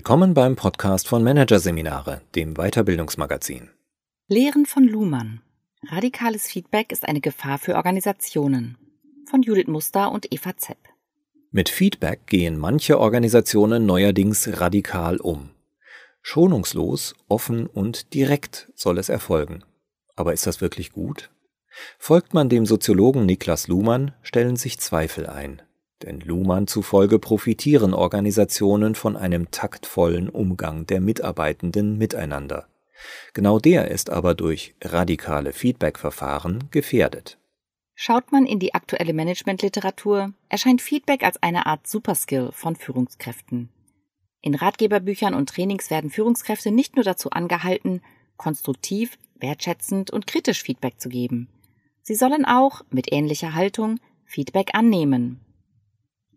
Willkommen beim Podcast von Managerseminare, dem Weiterbildungsmagazin. Lehren von Luhmann. Radikales Feedback ist eine Gefahr für Organisationen. Von Judith Muster und Eva Zepp. Mit Feedback gehen manche Organisationen neuerdings radikal um. Schonungslos, offen und direkt soll es erfolgen. Aber ist das wirklich gut? Folgt man dem Soziologen Niklas Luhmann, stellen sich Zweifel ein. Denn Luhmann zufolge profitieren Organisationen von einem taktvollen Umgang der Mitarbeitenden miteinander. Genau der ist aber durch radikale Feedback-Verfahren gefährdet. Schaut man in die aktuelle Managementliteratur, erscheint Feedback als eine Art Superskill von Führungskräften. In Ratgeberbüchern und Trainings werden Führungskräfte nicht nur dazu angehalten, konstruktiv, wertschätzend und kritisch Feedback zu geben. Sie sollen auch, mit ähnlicher Haltung, Feedback annehmen,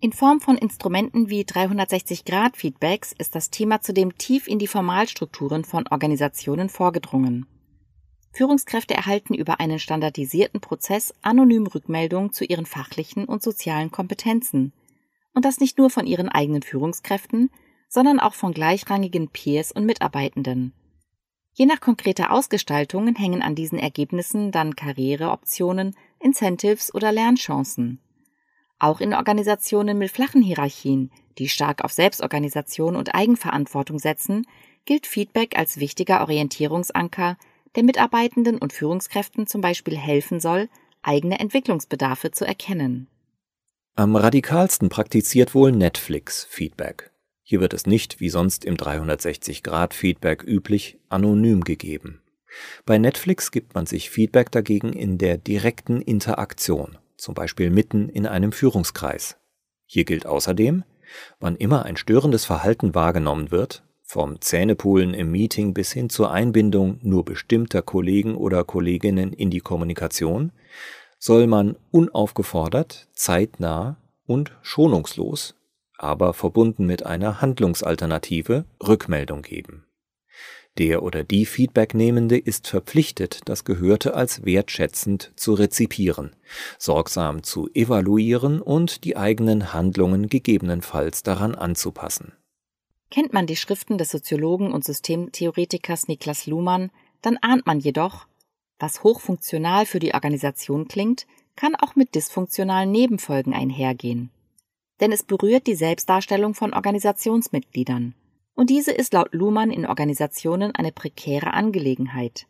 in Form von Instrumenten wie 360-Grad-Feedbacks ist das Thema zudem tief in die Formalstrukturen von Organisationen vorgedrungen. Führungskräfte erhalten über einen standardisierten Prozess anonym Rückmeldungen zu ihren fachlichen und sozialen Kompetenzen. Und das nicht nur von ihren eigenen Führungskräften, sondern auch von gleichrangigen Peers und Mitarbeitenden. Je nach konkreter Ausgestaltung hängen an diesen Ergebnissen dann Karriereoptionen, Incentives oder Lernchancen. Auch in Organisationen mit flachen Hierarchien, die stark auf Selbstorganisation und Eigenverantwortung setzen, gilt Feedback als wichtiger Orientierungsanker, der Mitarbeitenden und Führungskräften zum Beispiel helfen soll, eigene Entwicklungsbedarfe zu erkennen. Am radikalsten praktiziert wohl Netflix Feedback. Hier wird es nicht, wie sonst im 360-Grad-Feedback üblich, anonym gegeben. Bei Netflix gibt man sich Feedback dagegen in der direkten Interaktion zum Beispiel mitten in einem Führungskreis. Hier gilt außerdem, wann immer ein störendes Verhalten wahrgenommen wird, vom Zähnepulen im Meeting bis hin zur Einbindung nur bestimmter Kollegen oder Kolleginnen in die Kommunikation, soll man unaufgefordert, zeitnah und schonungslos, aber verbunden mit einer Handlungsalternative Rückmeldung geben. Der oder die Feedbacknehmende ist verpflichtet, das Gehörte als wertschätzend zu rezipieren, sorgsam zu evaluieren und die eigenen Handlungen gegebenenfalls daran anzupassen. Kennt man die Schriften des Soziologen und Systemtheoretikers Niklas Luhmann, dann ahnt man jedoch, was hochfunktional für die Organisation klingt, kann auch mit dysfunktionalen Nebenfolgen einhergehen. Denn es berührt die Selbstdarstellung von Organisationsmitgliedern und diese ist laut Luhmann in Organisationen eine prekäre Angelegenheit.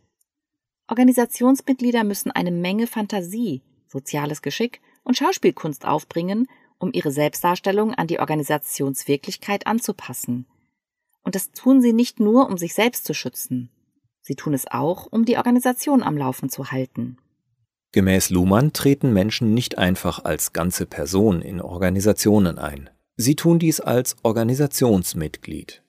Organisationsmitglieder müssen eine Menge Fantasie, soziales Geschick und Schauspielkunst aufbringen, um ihre Selbstdarstellung an die Organisationswirklichkeit anzupassen. Und das tun sie nicht nur, um sich selbst zu schützen. Sie tun es auch, um die Organisation am Laufen zu halten. Gemäß Luhmann treten Menschen nicht einfach als ganze Person in Organisationen ein. Sie tun dies als Organisationsmitglied.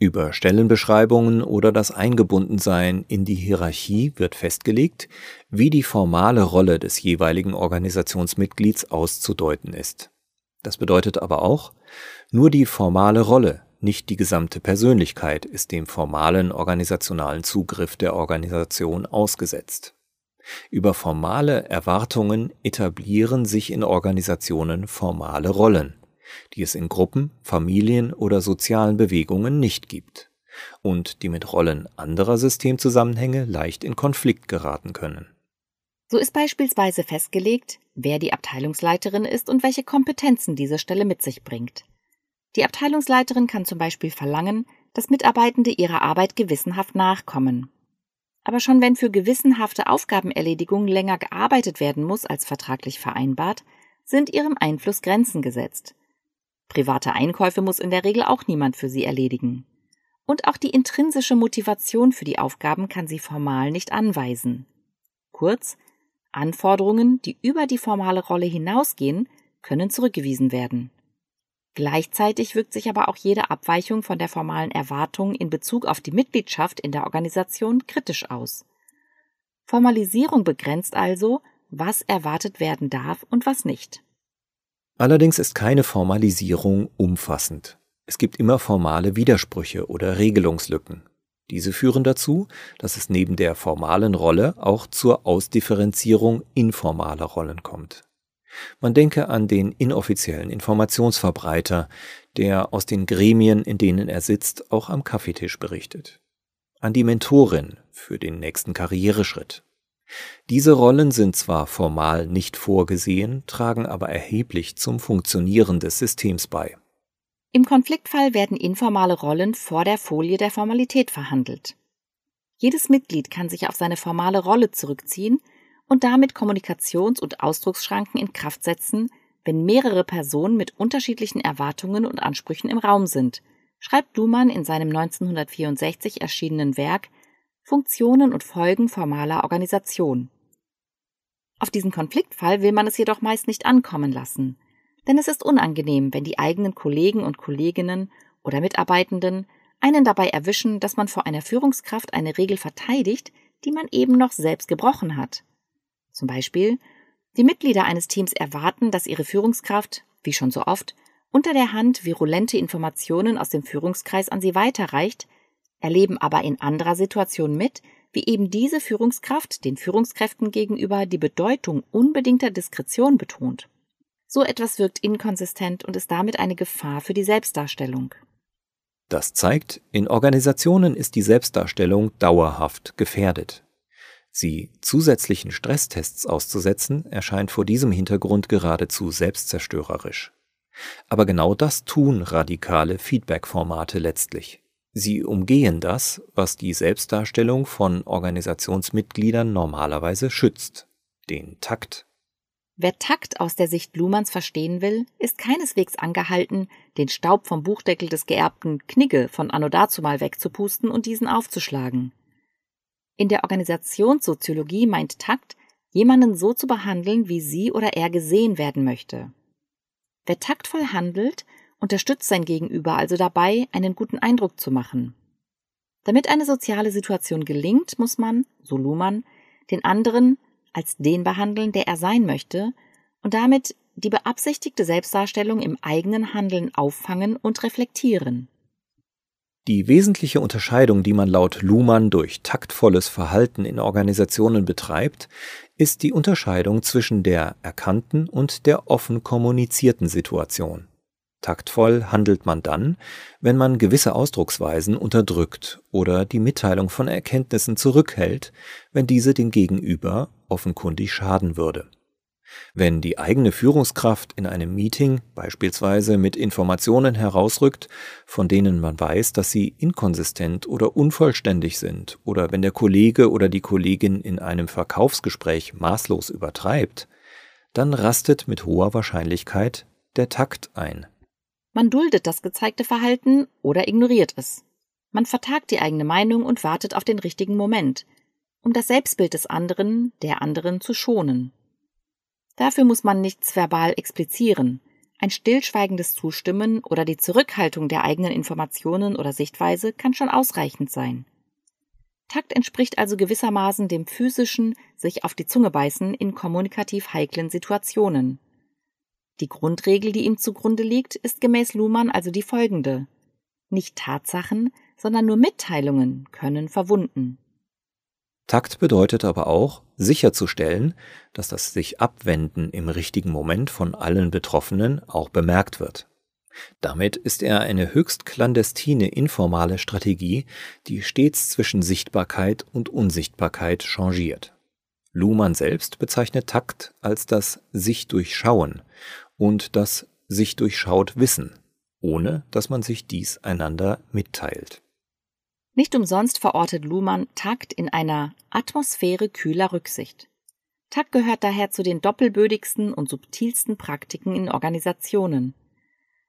Über Stellenbeschreibungen oder das Eingebundensein in die Hierarchie wird festgelegt, wie die formale Rolle des jeweiligen Organisationsmitglieds auszudeuten ist. Das bedeutet aber auch, nur die formale Rolle, nicht die gesamte Persönlichkeit ist dem formalen organisationalen Zugriff der Organisation ausgesetzt. Über formale Erwartungen etablieren sich in Organisationen formale Rollen die es in Gruppen, Familien oder sozialen Bewegungen nicht gibt und die mit Rollen anderer Systemzusammenhänge leicht in Konflikt geraten können. So ist beispielsweise festgelegt, wer die Abteilungsleiterin ist und welche Kompetenzen diese Stelle mit sich bringt. Die Abteilungsleiterin kann zum Beispiel verlangen, dass Mitarbeitende ihrer Arbeit gewissenhaft nachkommen. Aber schon wenn für gewissenhafte Aufgabenerledigung länger gearbeitet werden muss als vertraglich vereinbart, sind ihrem Einfluss Grenzen gesetzt. Private Einkäufe muss in der Regel auch niemand für sie erledigen. Und auch die intrinsische Motivation für die Aufgaben kann sie formal nicht anweisen. Kurz, Anforderungen, die über die formale Rolle hinausgehen, können zurückgewiesen werden. Gleichzeitig wirkt sich aber auch jede Abweichung von der formalen Erwartung in Bezug auf die Mitgliedschaft in der Organisation kritisch aus. Formalisierung begrenzt also, was erwartet werden darf und was nicht. Allerdings ist keine Formalisierung umfassend. Es gibt immer formale Widersprüche oder Regelungslücken. Diese führen dazu, dass es neben der formalen Rolle auch zur Ausdifferenzierung informaler Rollen kommt. Man denke an den inoffiziellen Informationsverbreiter, der aus den Gremien, in denen er sitzt, auch am Kaffeetisch berichtet. An die Mentorin für den nächsten Karriereschritt. Diese Rollen sind zwar formal nicht vorgesehen, tragen aber erheblich zum Funktionieren des Systems bei. Im Konfliktfall werden informale Rollen vor der Folie der Formalität verhandelt. Jedes Mitglied kann sich auf seine formale Rolle zurückziehen und damit Kommunikations- und Ausdrucksschranken in Kraft setzen, wenn mehrere Personen mit unterschiedlichen Erwartungen und Ansprüchen im Raum sind, schreibt Luhmann in seinem 1964 erschienenen Werk Funktionen und Folgen formaler Organisation. Auf diesen Konfliktfall will man es jedoch meist nicht ankommen lassen, denn es ist unangenehm, wenn die eigenen Kollegen und Kolleginnen oder Mitarbeitenden einen dabei erwischen, dass man vor einer Führungskraft eine Regel verteidigt, die man eben noch selbst gebrochen hat. Zum Beispiel, die Mitglieder eines Teams erwarten, dass ihre Führungskraft, wie schon so oft, unter der Hand virulente Informationen aus dem Führungskreis an sie weiterreicht, erleben aber in anderer Situation mit, wie eben diese Führungskraft den Führungskräften gegenüber die Bedeutung unbedingter Diskretion betont. So etwas wirkt inkonsistent und ist damit eine Gefahr für die Selbstdarstellung. Das zeigt, in Organisationen ist die Selbstdarstellung dauerhaft gefährdet. Sie zusätzlichen Stresstests auszusetzen, erscheint vor diesem Hintergrund geradezu selbstzerstörerisch. Aber genau das tun radikale Feedback-Formate letztlich. Sie umgehen das, was die Selbstdarstellung von Organisationsmitgliedern normalerweise schützt, den Takt. Wer Takt aus der Sicht Luhmanns verstehen will, ist keineswegs angehalten, den Staub vom Buchdeckel des geerbten Knigge von anno dazumal wegzupusten und diesen aufzuschlagen. In der Organisationssoziologie meint Takt, jemanden so zu behandeln, wie sie oder er gesehen werden möchte. Wer taktvoll handelt, unterstützt sein Gegenüber also dabei, einen guten Eindruck zu machen. Damit eine soziale Situation gelingt, muss man, so Luhmann, den anderen als den behandeln, der er sein möchte, und damit die beabsichtigte Selbstdarstellung im eigenen Handeln auffangen und reflektieren. Die wesentliche Unterscheidung, die man laut Luhmann durch taktvolles Verhalten in Organisationen betreibt, ist die Unterscheidung zwischen der erkannten und der offen kommunizierten Situation. Taktvoll handelt man dann, wenn man gewisse Ausdrucksweisen unterdrückt oder die Mitteilung von Erkenntnissen zurückhält, wenn diese dem Gegenüber offenkundig schaden würde. Wenn die eigene Führungskraft in einem Meeting beispielsweise mit Informationen herausrückt, von denen man weiß, dass sie inkonsistent oder unvollständig sind, oder wenn der Kollege oder die Kollegin in einem Verkaufsgespräch maßlos übertreibt, dann rastet mit hoher Wahrscheinlichkeit der Takt ein. Man duldet das gezeigte Verhalten oder ignoriert es. Man vertagt die eigene Meinung und wartet auf den richtigen Moment, um das Selbstbild des anderen, der anderen zu schonen. Dafür muss man nichts verbal explizieren. Ein stillschweigendes Zustimmen oder die Zurückhaltung der eigenen Informationen oder Sichtweise kann schon ausreichend sein. Takt entspricht also gewissermaßen dem physischen sich auf die Zunge beißen in kommunikativ heiklen Situationen. Die Grundregel, die ihm zugrunde liegt, ist gemäß Luhmann also die folgende. Nicht Tatsachen, sondern nur Mitteilungen können verwunden. Takt bedeutet aber auch, sicherzustellen, dass das sich Abwenden im richtigen Moment von allen Betroffenen auch bemerkt wird. Damit ist er eine höchst clandestine informale Strategie, die stets zwischen Sichtbarkeit und Unsichtbarkeit changiert. Luhmann selbst bezeichnet Takt als das sich durchschauen und das sich durchschaut Wissen, ohne dass man sich dies einander mitteilt. Nicht umsonst verortet Luhmann Takt in einer Atmosphäre kühler Rücksicht. Takt gehört daher zu den doppelbödigsten und subtilsten Praktiken in Organisationen.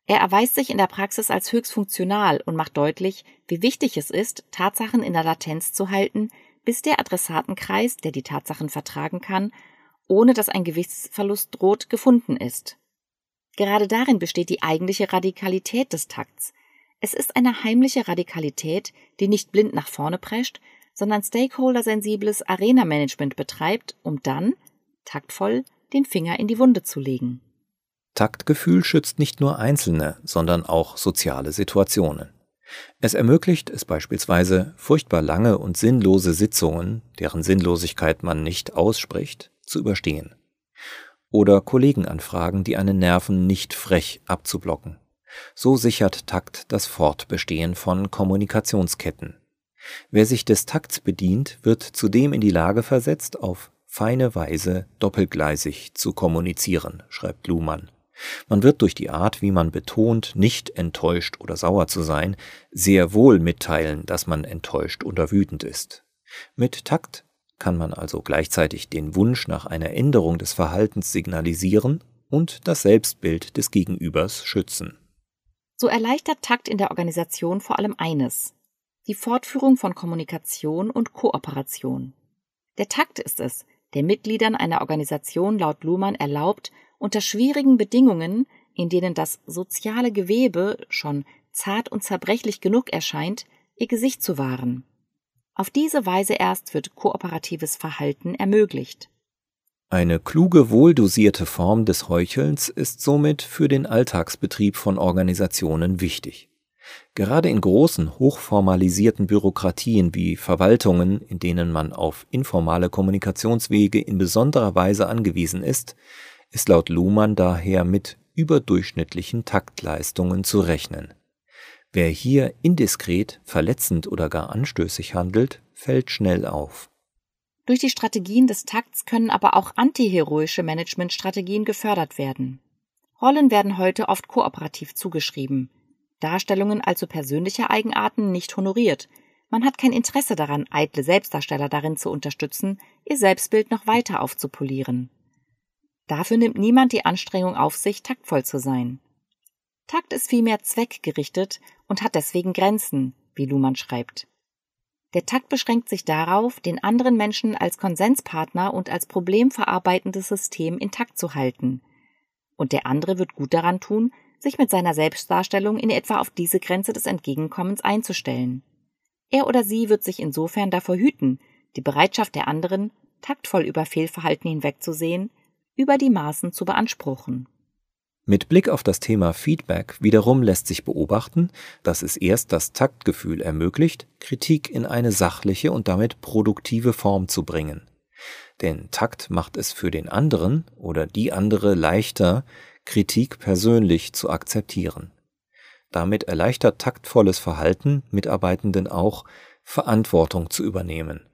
Er erweist sich in der Praxis als höchst funktional und macht deutlich, wie wichtig es ist, Tatsachen in der Latenz zu halten, bis der Adressatenkreis, der die Tatsachen vertragen kann, ohne dass ein Gewichtsverlust droht, gefunden ist. Gerade darin besteht die eigentliche Radikalität des Takts. Es ist eine heimliche Radikalität, die nicht blind nach vorne prescht, sondern stakeholder-sensibles Arena-Management betreibt, um dann, taktvoll, den Finger in die Wunde zu legen. Taktgefühl schützt nicht nur Einzelne, sondern auch soziale Situationen. Es ermöglicht es beispielsweise, furchtbar lange und sinnlose Sitzungen, deren Sinnlosigkeit man nicht ausspricht, zu überstehen oder Kollegenanfragen, die einen nerven, nicht frech abzublocken. So sichert Takt das Fortbestehen von Kommunikationsketten. Wer sich des Takts bedient, wird zudem in die Lage versetzt, auf feine Weise doppelgleisig zu kommunizieren, schreibt Luhmann. Man wird durch die Art, wie man betont, nicht enttäuscht oder sauer zu sein, sehr wohl mitteilen, dass man enttäuscht oder wütend ist. Mit Takt kann man also gleichzeitig den Wunsch nach einer Änderung des Verhaltens signalisieren und das Selbstbild des Gegenübers schützen. So erleichtert Takt in der Organisation vor allem eines, die Fortführung von Kommunikation und Kooperation. Der Takt ist es, der Mitgliedern einer Organisation laut Luhmann erlaubt, unter schwierigen Bedingungen, in denen das soziale Gewebe schon zart und zerbrechlich genug erscheint, ihr Gesicht zu wahren. Auf diese Weise erst wird kooperatives Verhalten ermöglicht. Eine kluge, wohldosierte Form des Heuchelns ist somit für den Alltagsbetrieb von Organisationen wichtig. Gerade in großen, hochformalisierten Bürokratien wie Verwaltungen, in denen man auf informale Kommunikationswege in besonderer Weise angewiesen ist, ist laut Luhmann daher mit überdurchschnittlichen Taktleistungen zu rechnen. Wer hier indiskret, verletzend oder gar anstößig handelt, fällt schnell auf. Durch die Strategien des Takts können aber auch antiheroische Managementstrategien gefördert werden. Rollen werden heute oft kooperativ zugeschrieben, Darstellungen also persönlicher Eigenarten nicht honoriert. Man hat kein Interesse daran, eitle Selbstdarsteller darin zu unterstützen, ihr Selbstbild noch weiter aufzupolieren. Dafür nimmt niemand die Anstrengung auf sich, taktvoll zu sein. Takt ist vielmehr zweckgerichtet und hat deswegen Grenzen, wie Luhmann schreibt. Der Takt beschränkt sich darauf, den anderen Menschen als Konsenspartner und als problemverarbeitendes System intakt zu halten. Und der andere wird gut daran tun, sich mit seiner Selbstdarstellung in etwa auf diese Grenze des Entgegenkommens einzustellen. Er oder sie wird sich insofern davor hüten, die Bereitschaft der anderen, taktvoll über Fehlverhalten hinwegzusehen, über die Maßen zu beanspruchen. Mit Blick auf das Thema Feedback wiederum lässt sich beobachten, dass es erst das Taktgefühl ermöglicht, Kritik in eine sachliche und damit produktive Form zu bringen. Denn Takt macht es für den anderen oder die andere leichter, Kritik persönlich zu akzeptieren. Damit erleichtert taktvolles Verhalten Mitarbeitenden auch, Verantwortung zu übernehmen,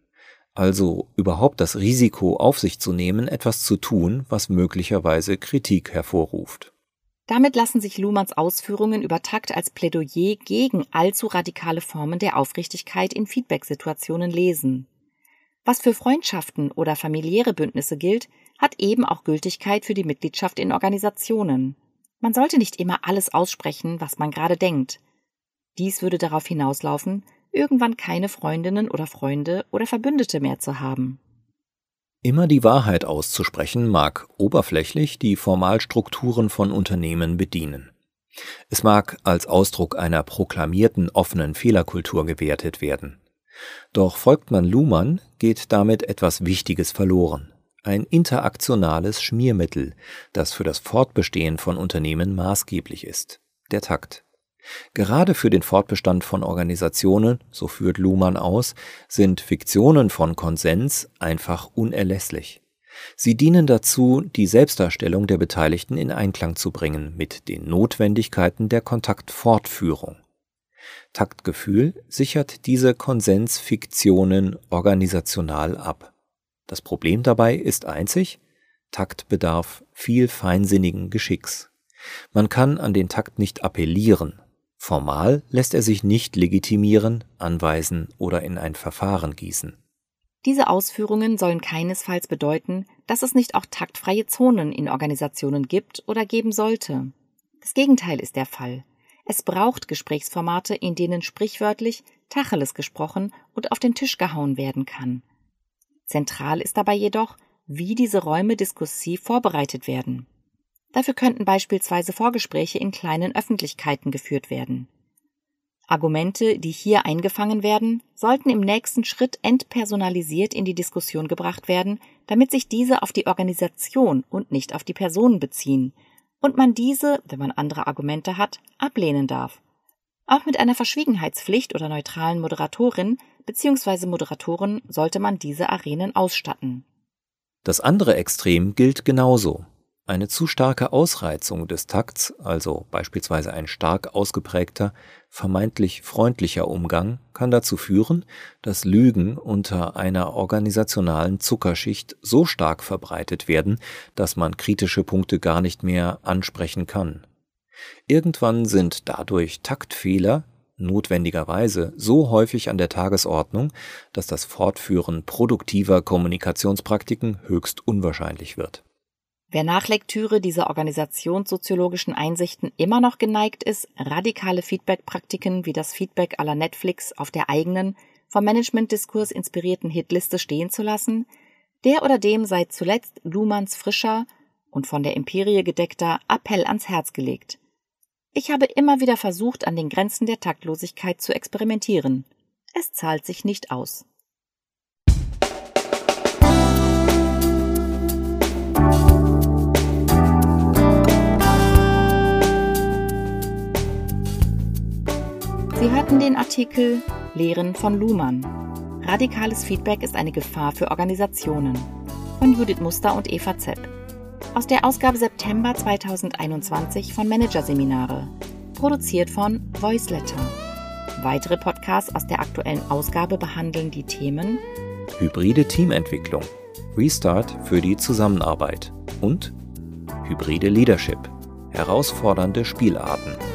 also überhaupt das Risiko auf sich zu nehmen, etwas zu tun, was möglicherweise Kritik hervorruft. Damit lassen sich Luhmanns Ausführungen über Takt als Plädoyer gegen allzu radikale Formen der Aufrichtigkeit in Feedback-Situationen lesen. Was für Freundschaften oder familiäre Bündnisse gilt, hat eben auch Gültigkeit für die Mitgliedschaft in Organisationen. Man sollte nicht immer alles aussprechen, was man gerade denkt. Dies würde darauf hinauslaufen, irgendwann keine Freundinnen oder Freunde oder Verbündete mehr zu haben. Immer die Wahrheit auszusprechen mag oberflächlich die Formalstrukturen von Unternehmen bedienen. Es mag als Ausdruck einer proklamierten offenen Fehlerkultur gewertet werden. Doch folgt man Luhmann, geht damit etwas Wichtiges verloren. Ein interaktionales Schmiermittel, das für das Fortbestehen von Unternehmen maßgeblich ist. Der Takt. Gerade für den Fortbestand von Organisationen, so führt Luhmann aus, sind Fiktionen von Konsens einfach unerlässlich. Sie dienen dazu, die Selbstdarstellung der Beteiligten in Einklang zu bringen mit den Notwendigkeiten der Kontaktfortführung. Taktgefühl sichert diese Konsensfiktionen organisational ab. Das Problem dabei ist einzig, Takt bedarf viel feinsinnigen Geschicks. Man kann an den Takt nicht appellieren. Formal lässt er sich nicht legitimieren, anweisen oder in ein Verfahren gießen. Diese Ausführungen sollen keinesfalls bedeuten, dass es nicht auch taktfreie Zonen in Organisationen gibt oder geben sollte. Das Gegenteil ist der Fall. Es braucht Gesprächsformate, in denen sprichwörtlich Tacheles gesprochen und auf den Tisch gehauen werden kann. Zentral ist dabei jedoch, wie diese Räume diskursiv vorbereitet werden. Dafür könnten beispielsweise Vorgespräche in kleinen Öffentlichkeiten geführt werden. Argumente, die hier eingefangen werden, sollten im nächsten Schritt entpersonalisiert in die Diskussion gebracht werden, damit sich diese auf die Organisation und nicht auf die Personen beziehen und man diese, wenn man andere Argumente hat, ablehnen darf. Auch mit einer Verschwiegenheitspflicht oder neutralen Moderatorin bzw. Moderatoren sollte man diese Arenen ausstatten. Das andere Extrem gilt genauso. Eine zu starke Ausreizung des Takts, also beispielsweise ein stark ausgeprägter, vermeintlich freundlicher Umgang, kann dazu führen, dass Lügen unter einer organisationalen Zuckerschicht so stark verbreitet werden, dass man kritische Punkte gar nicht mehr ansprechen kann. Irgendwann sind dadurch Taktfehler notwendigerweise so häufig an der Tagesordnung, dass das Fortführen produktiver Kommunikationspraktiken höchst unwahrscheinlich wird. Wer nach Lektüre dieser organisationssoziologischen Einsichten immer noch geneigt ist, radikale Feedback-Praktiken wie das Feedback aller Netflix auf der eigenen, vom Managementdiskurs inspirierten Hitliste stehen zu lassen, der oder dem sei zuletzt Luhmanns frischer und von der Empirie gedeckter Appell ans Herz gelegt. Ich habe immer wieder versucht, an den Grenzen der Taktlosigkeit zu experimentieren. Es zahlt sich nicht aus. Sie hörten den Artikel Lehren von Luhmann. Radikales Feedback ist eine Gefahr für Organisationen von Judith Muster und Eva Zepp aus der Ausgabe September 2021 von Managerseminare, produziert von Voiceletter. Weitere Podcasts aus der aktuellen Ausgabe behandeln die Themen Hybride Teamentwicklung, Restart für die Zusammenarbeit und Hybride Leadership, herausfordernde Spielarten.